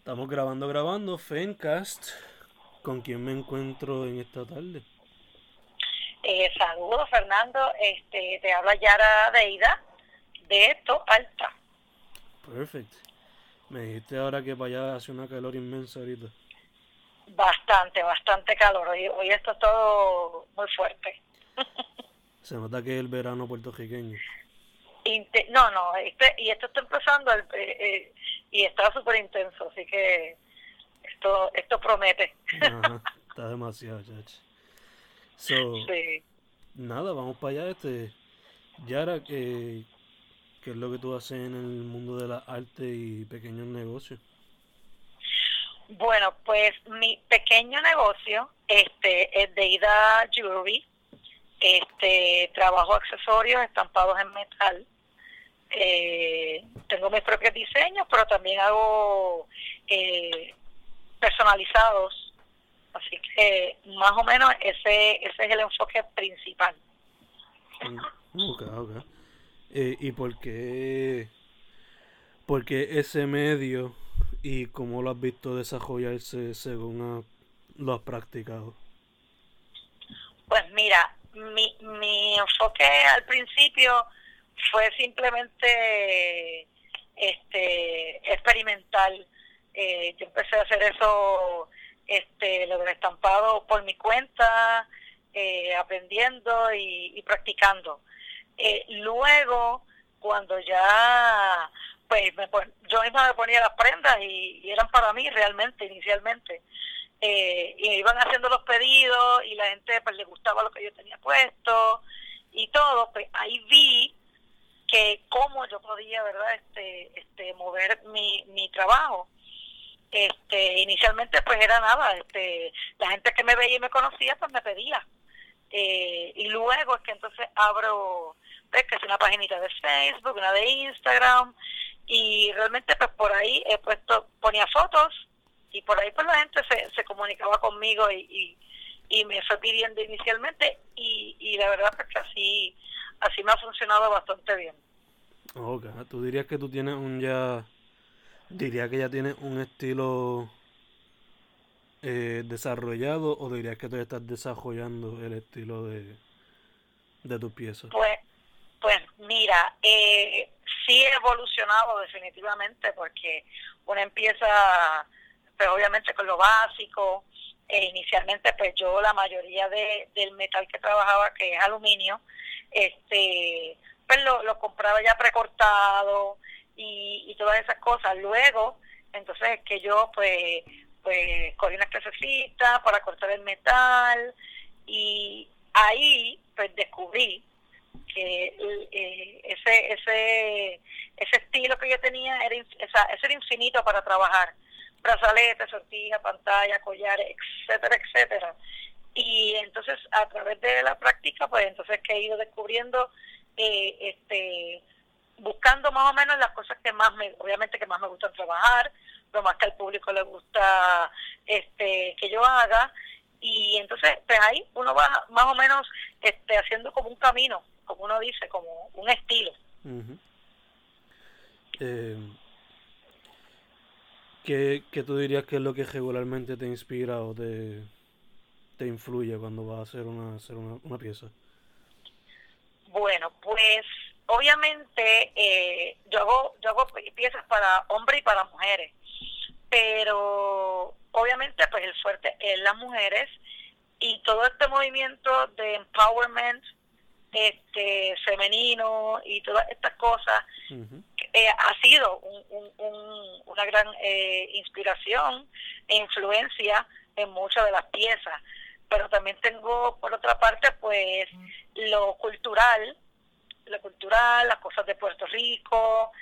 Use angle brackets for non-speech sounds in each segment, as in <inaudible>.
Estamos grabando, grabando, Fencast. ¿Con quién me encuentro en esta tarde? Eh, saludos, Fernando. Este, te habla Yara Deida de esto Alta. Perfect. Me dijiste ahora que para allá hace una calor inmensa ahorita. Bastante, bastante calor. Hoy, hoy esto es todo muy fuerte. <laughs> Se nota que es el verano puertorriqueño. Inte- no, no, este, y esto está empezando el- eh, eh, y está súper intenso, así que esto esto promete. Ajá, <laughs> está demasiado, chacho. So, Sí. nada, vamos para allá. Este, Yara, ¿qué, ¿qué es lo que tú haces en el mundo de la arte y pequeños negocios? Bueno, pues mi pequeño negocio este es de Ida Jewelry. Este, trabajo accesorios estampados en metal. Eh, tengo mis propios diseños, pero también hago eh, personalizados. Así que más o menos ese, ese es el enfoque principal. Mm, Ok, ok. Eh, ¿Y por qué, por qué ese medio y cómo lo has visto desarrollarse según ha- lo has practicado? Pues mira, mi, mi enfoque al principio fue simplemente este experimental. Eh, yo empecé a hacer eso, este, lo del estampado por mi cuenta, eh, aprendiendo y, y practicando. Eh, luego, cuando ya, pues me yo misma me ponía las prendas y, y eran para mí realmente, inicialmente eh, y me iban haciendo los pedidos y la gente pues le gustaba lo que yo tenía puesto y todo, pues ahí vi que cómo yo podía, ¿verdad?, este, este, mover mi, mi trabajo. Este, inicialmente pues era nada, este, la gente que me veía y me conocía pues me pedía. Eh, y luego es que entonces abro, ves que es una paginita de Facebook, una de Instagram, y realmente pues por ahí he puesto, ponía fotos y por ahí pues la gente se, se comunicaba conmigo y, y, y me fue pidiendo inicialmente y, y la verdad pues que así, así me ha funcionado bastante bien. Ok, tú dirías que tú tienes un ya, dirías que ya tienes un estilo eh, desarrollado o dirías que todavía estás desarrollando el estilo de, de tus piezas? Pues, pues mira, eh, sí he evolucionado definitivamente porque uno empieza, pues obviamente con lo básico. Eh, inicialmente, pues yo la mayoría de, del metal que trabajaba, que es aluminio, este, pues lo, lo compraba ya precortado y, y todas esas cosas. Luego, entonces es que yo pues pues cogí unas clasecitas para cortar el metal y ahí pues descubrí que eh, ese ese ese estilo que yo tenía era esa, era infinito para trabajar brazaletes, sortijas, pantalla, collares, etcétera, etcétera. Y entonces a través de la práctica, pues entonces que he ido descubriendo, eh, este, buscando más o menos las cosas que más me, obviamente que más me gustan trabajar, lo más que al público le gusta este que yo haga y entonces pues ahí uno va más o menos este haciendo como un camino como uno dice como un estilo. Eh, ¿qué, qué tú dirías que es lo que regularmente te inspira o te, te influye cuando vas a hacer una, hacer una, una pieza? bueno pues obviamente eh, yo hago yo hago pi- piezas para hombres y para mujeres pero obviamente pues el fuerte es las mujeres y todo este movimiento de empowerment este femenino y todas estas cosas eh, ha sido un- un- un- una gran eh, inspiración e influencia en muchas de las piezas. Pero también tengo, por otra parte, pues lo cultural, lo cultural, las cosas de Puerto Rico,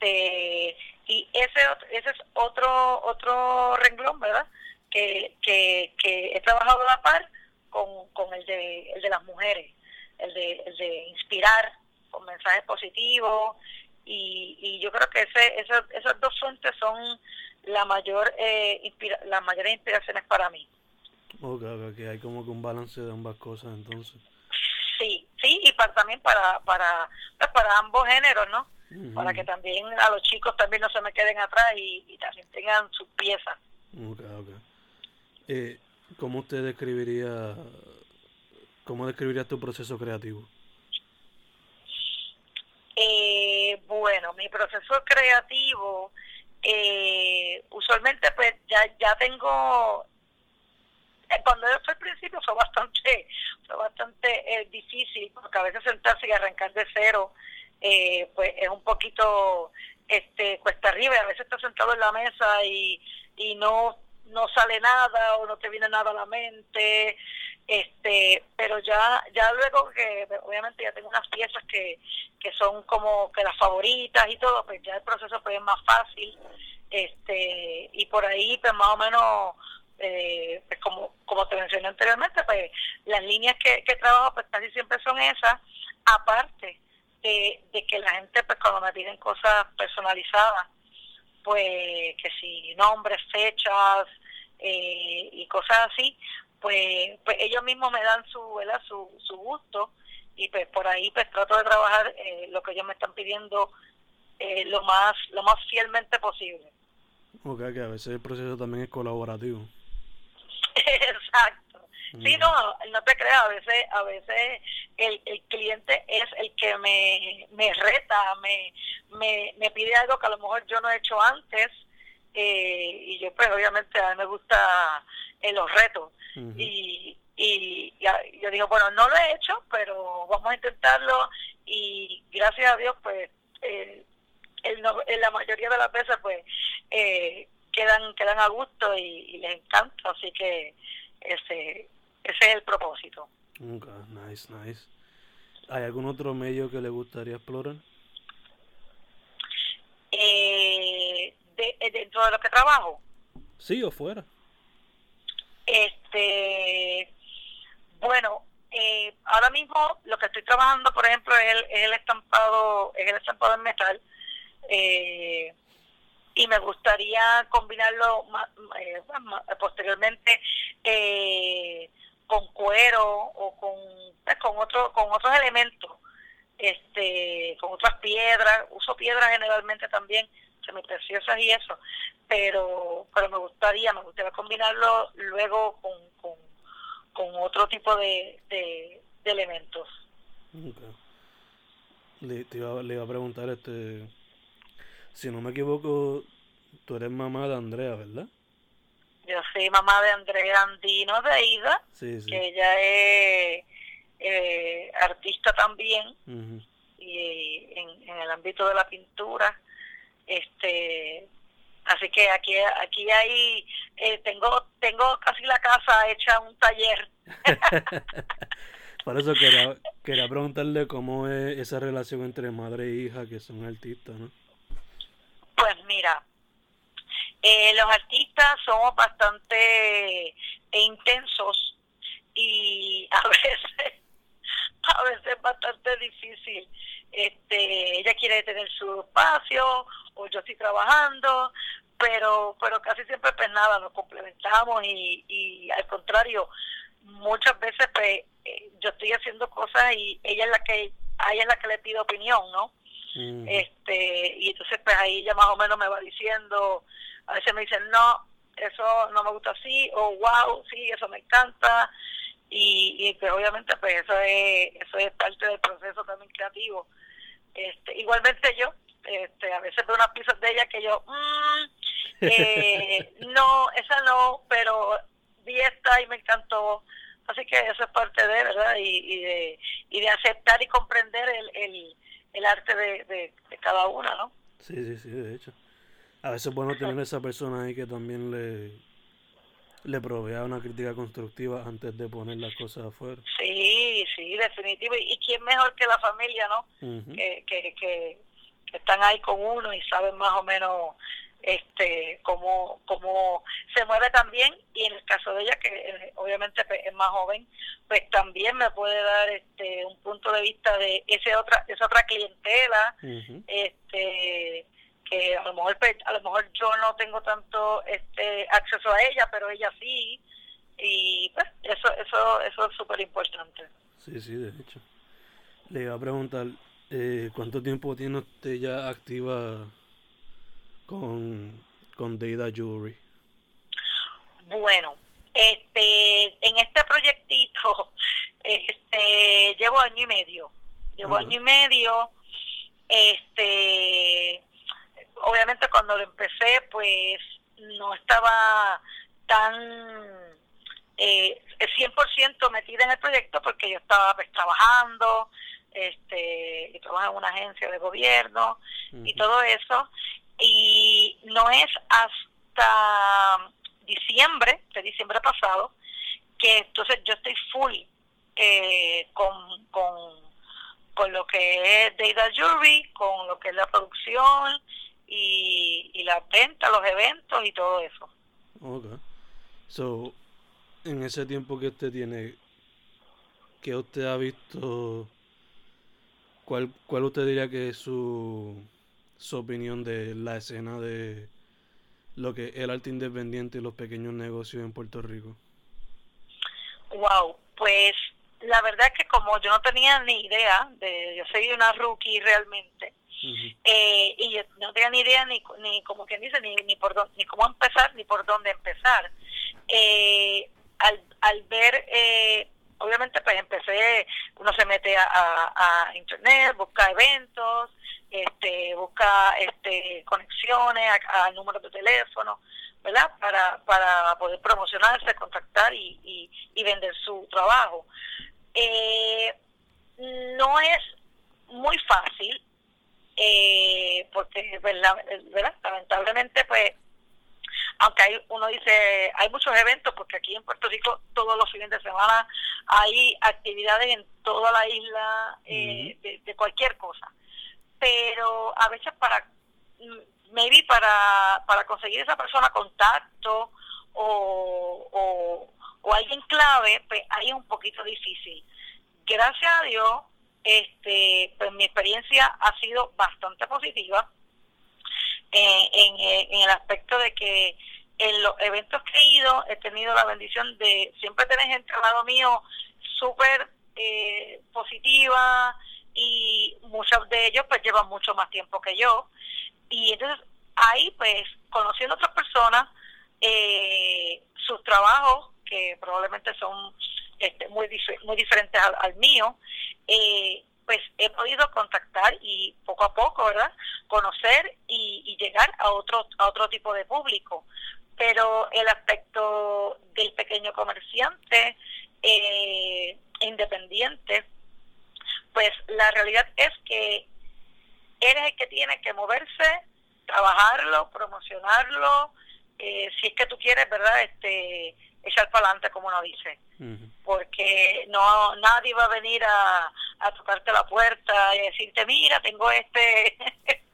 de y ese ese es otro otro renglón verdad que, que, que he trabajado a la par con, con el de el de las mujeres el de el de inspirar con mensajes positivos y, y yo creo que ese, esas, esas dos fuentes son la mayor eh, inspira, las mayores inspiraciones para mí Ok, ok, hay como que un balance de ambas cosas entonces. Sí, sí, y para, también para, para, pues para ambos géneros, ¿no? Para que también a los chicos también no se me queden atrás y, y también tengan sus piezas. Ok, ok. Eh, ¿Cómo usted describiría, cómo describiría tu proceso creativo? Eh, bueno, mi proceso creativo, eh, usualmente pues ya, ya tengo <laughs> cuando yo fue al principio fue bastante fue bastante eh, difícil porque a veces sentarse y arrancar de cero eh, pues es un poquito este cuesta arriba a veces estás sentado en la mesa y, y no no sale nada o no te viene nada a la mente este pero ya ya luego que obviamente ya tengo unas piezas que, que son como que las favoritas y todo pues ya el proceso pues es más fácil este y por ahí pues más o menos eh, pues como, como te mencioné anteriormente, pues las líneas que, que trabajo pues casi siempre son esas, aparte de, de que la gente pues cuando me piden cosas personalizadas, pues que si nombres, fechas eh, y cosas así, pues, pues ellos mismos me dan su, ¿verdad? su, su gusto y pues por ahí pues trato de trabajar eh, lo que ellos me están pidiendo eh, lo más lo más fielmente posible. Ok, que a veces el proceso también es colaborativo. Exacto. Sí, no, no te creas, a veces, a veces el, el cliente es el que me, me reta, me, me, me pide algo que a lo mejor yo no he hecho antes eh, y yo pues obviamente a mí me gusta eh, los retos. Y, y, yo digo, bueno, no lo he hecho, pero vamos a intentarlo y gracias a Dios pues eh, el, en la mayoría de las veces pues eh, quedan quedan a gusto y, les encanta, así que ese ese es el propósito. Okay, nice, nice. ¿Hay algún otro medio que le gustaría explorar? Eh, de, eh, dentro de lo que trabajo. Sí, o fuera. Este, bueno, eh, ahora mismo lo que estoy trabajando, por ejemplo, es el, es el estampado, es el estampado en metal. Eh, y me gustaría combinarlo eh, posteriormente eh, con cuero o con pues, con otro con otros elementos este con otras piedras. Uso piedras generalmente también preciosas y eso pero pero me gustaría me gustaría combinarlo luego con, con, otro tipo de, de, elementos. Le, iba, le iba a preguntar este si no me equivoco, tú eres mamá de Andrea, ¿verdad? Yo soy mamá de Andrea Andino de Ida, que ella es eh, artista también, y en, el ámbito de la pintura. este Así que aquí aquí hay, eh, tengo tengo casi la casa hecha un taller. <laughs> <laughs> Por eso quería, quería preguntarle cómo es esa relación entre madre e hija que son artistas, ¿no? Pues mira, eh, los artistas somos bastante intensos y <laughs> a veces, a veces es bastante difícil. Este, ella quiere tener su espacio o yo estoy trabajando, pero pero casi siempre pues nada, nos complementamos y, y al contrario, muchas veces pues eh, yo estoy haciendo cosas y ella es la que a ella es la que le pido opinión, ¿no? Este y entonces pues ahí ya más o menos me va diciendo a veces me dicen no eso no me gusta así o wow sí eso me encanta y, y pues obviamente pues eso es eso es parte del proceso también creativo. Este igualmente yo este a veces veo unas piezas de ella que yo mmm, eh, <laughs> no esa no pero vi esta y me encantó así que eso es parte de verdad y, y de y de aceptar y comprender el, el el arte de, de, cada una, ¿no? Sí, sí, sí, de hecho. A veces es bueno tener esa persona ahí que también le, le provea una crítica constructiva antes de poner las cosas afuera. Sí, sí, definitivo. ¿Y quién mejor que la familia, no? que, que, que, que están ahí con uno y saben más o menos este cómo, cómo se mueve también y en el caso de ella que eh, obviamente pues, es más joven pues también me puede dar este un punto de vista de ese otra esa otra clientela este que a lo mejor pues, a lo mejor yo no tengo tanto este acceso a ella pero ella sí y pues eso eso eso es súper importante sí sí de hecho. Le iba a preguntar eh, cuánto tiempo tiene usted ya activa con con Data Jewelry bueno este en este proyectito <laughs> este llevo año y medio. Llevo año y medio este obviamente cuando lo empecé, pues no estaba tan eh, 100% metida en el proyecto porque yo estaba pues trabajando, este, y trabajo en una agencia de gobierno y todo eso. Y no es hasta diciembre, de diciembre pasado, que entonces yo estoy full eh, con, con, con lo que es Data Jury, con lo que es la producción y, y la venta, los eventos y todo eso. Ok. So, en ese tiempo que usted tiene, ¿qué usted ha visto? ¿Cuál, cuál usted diría que es su, su opinión de la escena de lo que es el arte independiente y los pequeños negocios en Puerto Rico? Wow, pues la verdad es que como yo no tenía ni idea, de, yo soy una rookie realmente, eh, y yo no tenía ni idea ni, ni como quien dice, ni, ni, por ni cómo empezar, ni por dónde empezar. Eh, al, al ver, eh, obviamente pues empecé, uno se mete a, a, internet, busca eventos, este, busca este, conexiones a, números de teléfono, ¿verdad? Para, para poder promocionarse, contactar y, y, y vender su trabajo. Eh, no es muy fácil, eh, porque ¿verdad? lamentablemente pues aunque hay, uno dice hay muchos eventos porque aquí en Puerto Rico todos los fines de semana hay actividades en toda la isla eh, de, cualquier cosa. Pero a veces para maybe para para conseguir esa persona contacto o, o, o alguien clave pues ahí es un poquito difícil. Gracias a Dios este, pues mi experiencia ha sido bastante positiva eh, en, en, el aspecto de que en los eventos que he ido he tenido la bendición de siempre tener gente al lado mío súper eh, positiva y muchos de ellos pues llevan mucho más tiempo que yo. Y entonces ahí pues conociendo otras personas eh, sus trabajos que probablemente son este, muy, muy diferentes al, mío, eh, pues he podido contactar y poco a poco, ¿verdad? Conocer y, llegar a otro, a otro tipo de público. Pero el aspecto del pequeño comerciante eh, independiente, pues la realidad es que eres el que tiene que moverse, trabajarlo, promocionarlo, eh, si es que tú quieres, ¿verdad? Este, echar para adelante, como uno dice. Porque no nadie va a venir a, a tocarte la puerta y decirte, mira, tengo este, <laughs>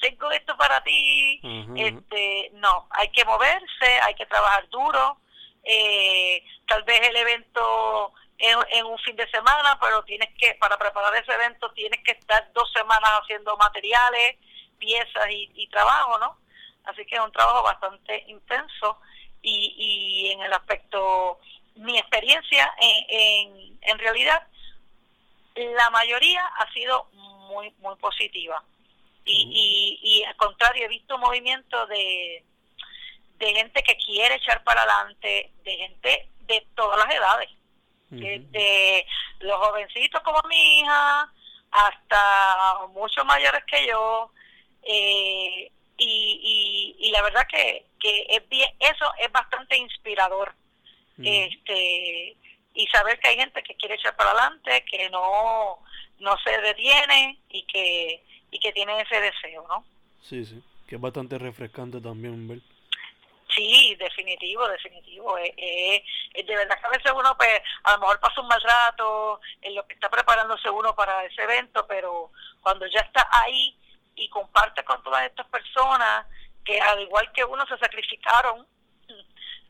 tengo esto para ti. este No, hay que moverse, hay que trabajar duro. Eh, tal vez el evento en, en, un fin de semana, pero tienes que, para preparar ese evento, tienes que estar dos semanas haciendo materiales, piezas y, y trabajo, ¿no? Así que es un trabajo bastante intenso y, y en el aspecto, mi experiencia en, en, realidad, la mayoría ha sido muy, muy positiva. Y, y, al contrario, he visto movimientos de, de gente que quiere echar para adelante, de gente de todas las edades, desde los jovencitos como mi hija hasta muchos mayores que yo, eh, y, y, la verdad que, que es bien, eso es bastante inspirador. este Y saber que hay gente que quiere echar para adelante, que no, no se detiene y que, y que tiene ese deseo, ¿no? Sí, sí, que es bastante refrescante también ver. Sí, definitivo, definitivo. Eh, eh, de verdad que a veces uno, pues, a lo mejor pasa un mal rato en lo que está preparándose uno para ese evento, pero cuando ya está ahí, y comparte con todas estas personas que al igual que uno se sacrificaron,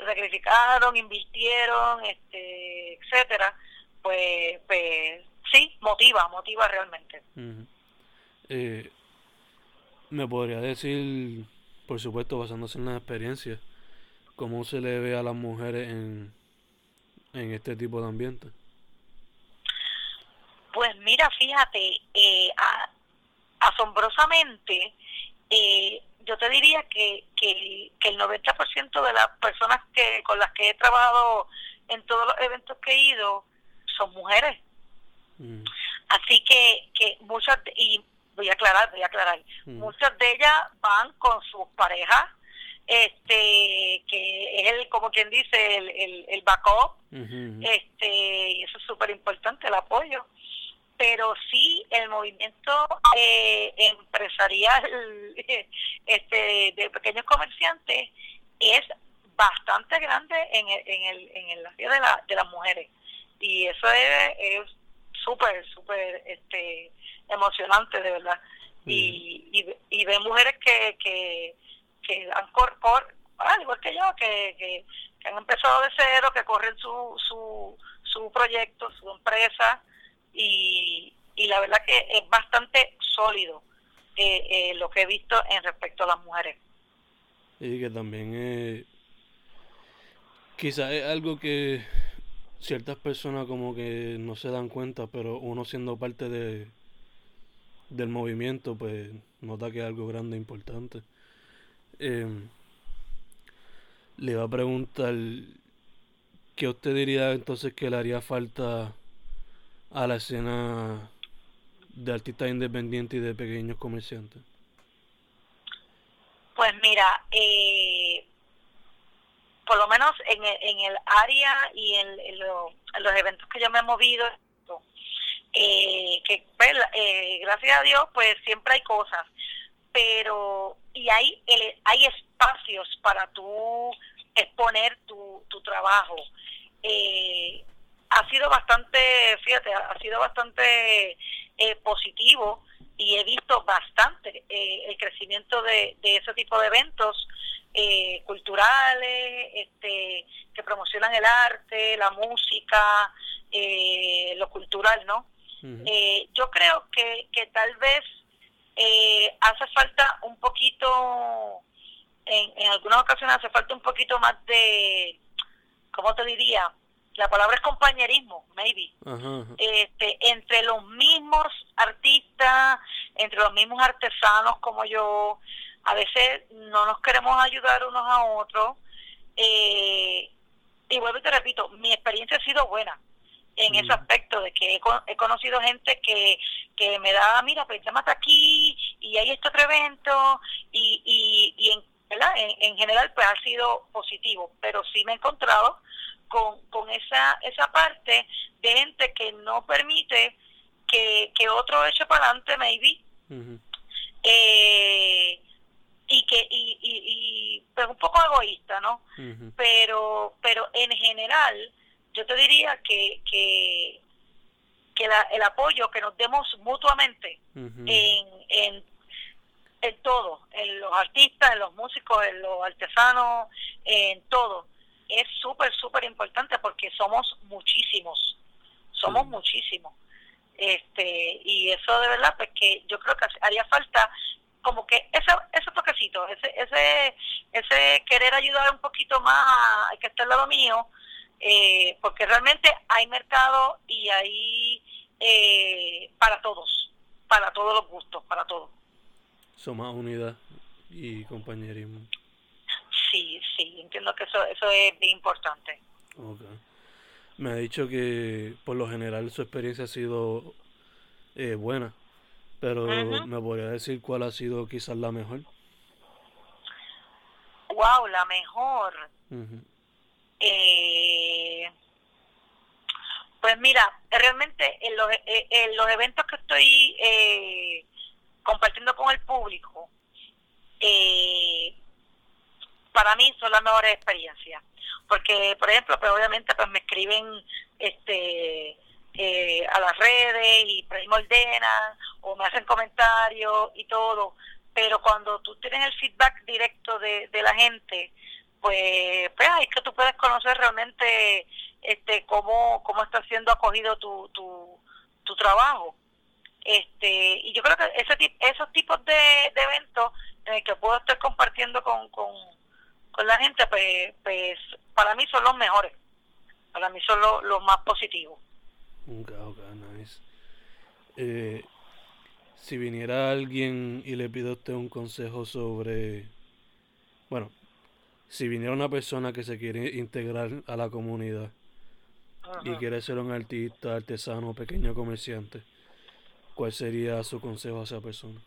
sacrificaron, invirtieron, este, etcétera, pues, pues sí, motiva, motiva realmente. eh, me podría decir, por supuesto, basándose en la experiencia, cómo se le ve a las mujeres en, en este tipo de ambiente. Pues mira, fíjate, eh, asombrosamente, eh, yo te diría que, que, que el 90% de las personas que con las que he trabajado en todos los eventos que he ido son mujeres. Mm. Así que, que muchas, y voy a aclarar, voy a aclarar, mm. muchas de ellas van con sus parejas, este, que es el, como quien dice, el, el, el backup, este, y eso es súper importante, el apoyo pero sí el movimiento eh, empresarial <laughs> este, de pequeños comerciantes es bastante grande en el, en el, en el área de, la, de las mujeres y eso es súper, súper este, emocionante de verdad. Y, y, y mujeres que, que, que han cor, al igual que yo, que, que, que, han empezado de cero, que corren su, su, su proyecto, su empresa, y, y la verdad que es bastante sólido eh, eh, lo que he visto en respecto a las mujeres. Y que también eh, quizás es algo que ciertas personas como que no se dan cuenta, pero uno siendo parte de del movimiento, pues nota que es algo grande e importante. Em, le iba a preguntar, ¿qué usted diría entonces que le haría falta a la escena de artistas independientes y de pequeños comerciantes? Pues mira, eh, por lo menos en el, en el área y en, los eventos que yo me he movido, eh, que pues, eh, gracias a Dios, pues siempre hay cosas, pero y hay, hay espacios para tú exponer tu, tu trabajo. Eh, ha sido bastante, fíjate, ha sido bastante eh, positivo y he visto bastante eh, el crecimiento de, ese tipo de eventos eh, culturales, este, que promocionan el arte, la música, lo cultural, ¿no? yo creo que, que tal vez hace falta un poquito, en, en algunas ocasiones hace falta un poquito más de, ¿cómo te diría? La palabra es compañerismo, maybe, Este, entre los mismos artistas, entre los mismos artesanos como yo, a veces no nos queremos ayudar unos a otros. Eh, y vuelvo y te repito, mi experiencia ha sido buena en ese aspecto de que he, conocido gente que, que me da, mira, pues hasta aquí y hay este otro evento y, y, y en, ¿verdad? En, en general pues ha sido positivo, pero sí me he encontrado con, con esa, esa parte de gente que no permite que, que otro eche para adelante, maybe. eh, y que y, y, pues un poco egoísta, ¿no? Pero pero en general yo te diría que que, que el apoyo que nos demos mutuamente en, en en todo, en los artistas, en los músicos, en los artesanos, en todo es súper, súper importante porque somos muchísimos, somos muchísimos. Este, y eso de verdad, pues que yo creo que haría falta como que ese, ese toquecito, ese, ese, ese querer ayudar un poquito más al que está al lado mío, eh, porque realmente hay mercado y hay eh, para todos, para todos los gustos, para todos. Somos unidad y compañerismo sí, sí, entiendo que eso, eso es bien importante. Okay. Me ha dicho que por lo general su experiencia ha sido eh, buena, pero ¿me podría decir cuál ha sido quizás la mejor? Wow, la mejor. eh, pues mira, realmente en los, eh, en los eventos que estoy eh, compartiendo con el público, eh, para mí son las mejores experiencias. Porque, por ejemplo, pues obviamente pues me escriben este eh, a las redes y me ordenan o me hacen comentarios y todo, pero cuando tú tienes el feedback directo de, de la gente, pues, pues es que tú puedes conocer realmente este cómo, cómo está siendo acogido tu, tu, tu trabajo. Este Y yo creo que ese esos tipos de, de eventos en el que puedo estar compartiendo con, con, con la gente, pues, pues para mí son los mejores, para mí son los, los más positivos. Okay, okay, nice. Eh, si viniera alguien y le pide a usted un consejo sobre, bueno, si viniera una persona que se quiere integrar a la comunidad y quiere ser un artista, artesano, pequeño comerciante, ¿cuál sería su consejo a esa persona?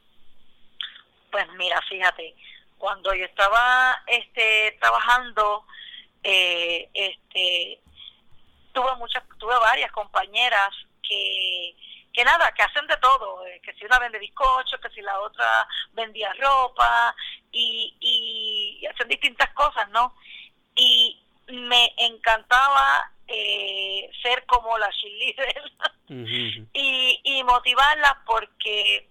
Pues mira, fíjate, cuando yo estaba este trabajando, eh, este tuve muchas, tuve varias compañeras que, que nada, que hacen de todo, eh, que si una vende bizcocho, que si la otra vendía ropa y, y, hacen distintas cosas, ¿no? Y me encantaba eh, ser como la cheerleader y, y motivarlas porque,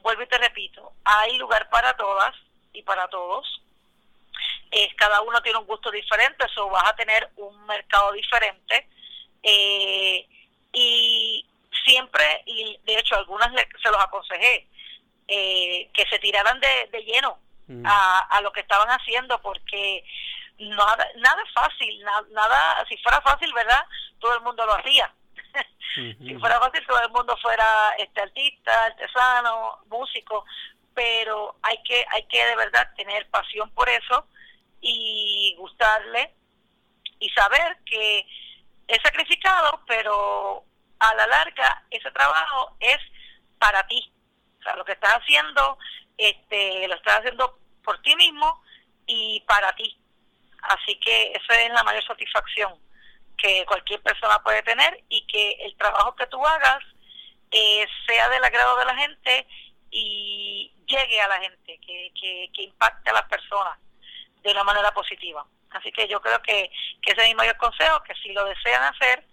vuelvo y te repito, hay lugar para todas y para todos. Es, cada uno tiene un gusto diferente, eso vas a tener un mercado diferente eh, y siempre, y de hecho algunas se los aconsejé, eh, que se tiraran de, de lleno mm. a, a lo que estaban haciendo porque nada, nada es fácil, nada, si fuera fácil, ¿verdad? Todo el mundo lo hacía. Si fuera fácil, todo el mundo fuera este artista, artesano, músico, pero hay que, hay que de verdad tener pasión por eso y gustarle y saber que es sacrificado, pero a la larga ese trabajo es para ti. O sea, lo que estás haciendo, este, lo estás haciendo por ti mismo y para ti. Así que esa es la mayor satisfacción que cualquier persona puede tener y que el trabajo que tú hagas eh, sea del agrado de la gente y llegue a la gente, que, que, que impacte a las personas de una manera positiva. Así que yo creo que, que ese es mi mayor consejo, que si lo desean hacer,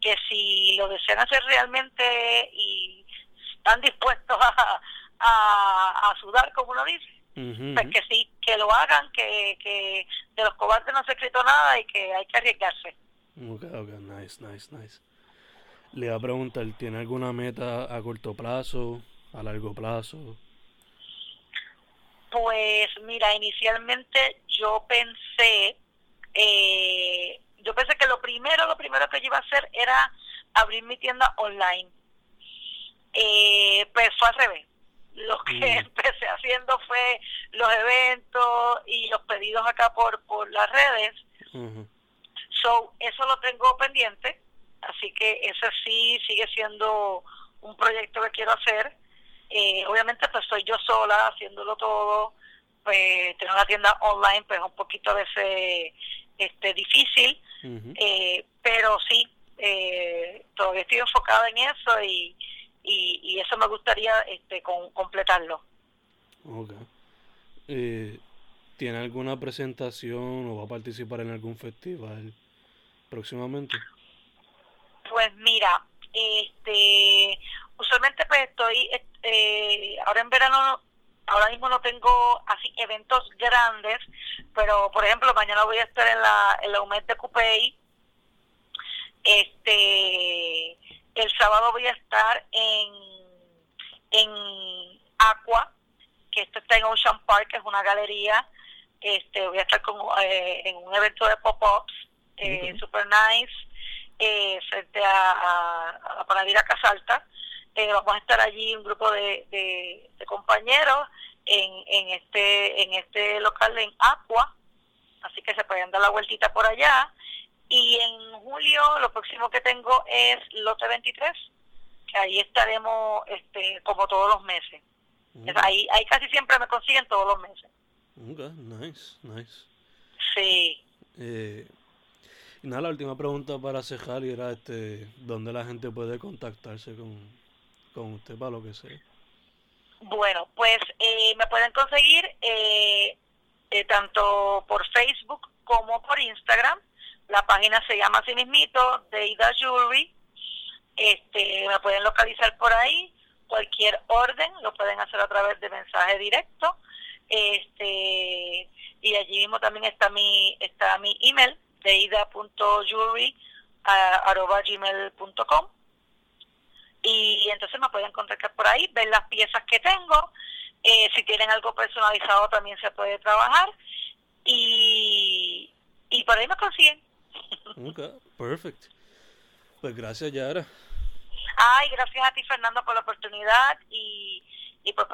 que si lo desean hacer realmente y están dispuestos <laughs> a, a, sudar, como uno dice, pues que sí, que lo hagan, que, que de los cobardes no se ha escrito nada y que hay que arriesgarse. Ok, ok, nice, nice, nice. Le voy a preguntar, ¿tiene alguna meta a corto plazo, a largo plazo? Pues mira, inicialmente yo pensé eh, yo pensé que lo primero, lo primero que yo iba a hacer era abrir mi tienda online. Eh, pues fue al revés. Lo que mm. <laughs> empecé haciendo fue los eventos y los pedidos acá por, por las redes. So, eso lo tengo pendiente. Así que ese sí sigue siendo un proyecto que quiero hacer. Eh, obviamente, pues soy yo sola haciéndolo todo. Pues tener una tienda online, pues un poquito a veces este, difícil, eh, pero sí, eh, todavía estoy enfocada en eso y, y, eso me gustaría este, con, completarlo. Eh, ¿Tiene alguna presentación o va a participar en algún festival próximamente? Pues mira, este, usualmente pues estoy, eh, ahora en verano ahora mismo no tengo así eventos grandes, pero por ejemplo mañana voy a estar en la, en la UMED de Cupey, este, el sábado voy a estar en, en Aqua, que esto está en Ocean Park, que es una galería, este, voy a estar con, eh, en un evento de pop-ups, eh, super nice, eh, frente a, a, a la Panadera Casalta, eh, vamos a estar allí un grupo de, de, compañeros en, en este en este local en Aqua, así que se pueden dar la vueltita por allá. Y en julio lo próximo que tengo es Lote 23, que ahí estaremos este como todos los meses. Ahí, ahí casi siempre me consiguen todos los meses. Okay, nice, nice. Sí. Eh, la última pregunta para cejar era este, ¿dónde la gente puede contactarse con, con usted para lo que sea. Bueno, pues eh, me pueden conseguir eh, eh, tanto por Facebook como por Instagram. La página se llama así mismito, Deida Jewelry. Este, me pueden localizar por ahí, cualquier orden lo pueden hacer a través de mensaje directo. Este, y allí mismo también está mi está mi email deida.jewelry@gmail.com y entonces me pueden contactar por ahí, ver las piezas que tengo, eh, si tienen algo personalizado también se puede trabajar y, y por ahí me consiguen. Ok, perfect. Pues gracias, Yara. Ay, gracias a ti, Fernando, por la oportunidad y, y por,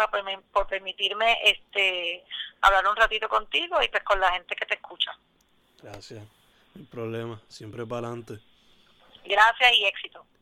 por, permitirme este hablar un ratito contigo y pues con la gente que te escucha. Gracias. No problema. Siempre para adelante. Gracias y éxito.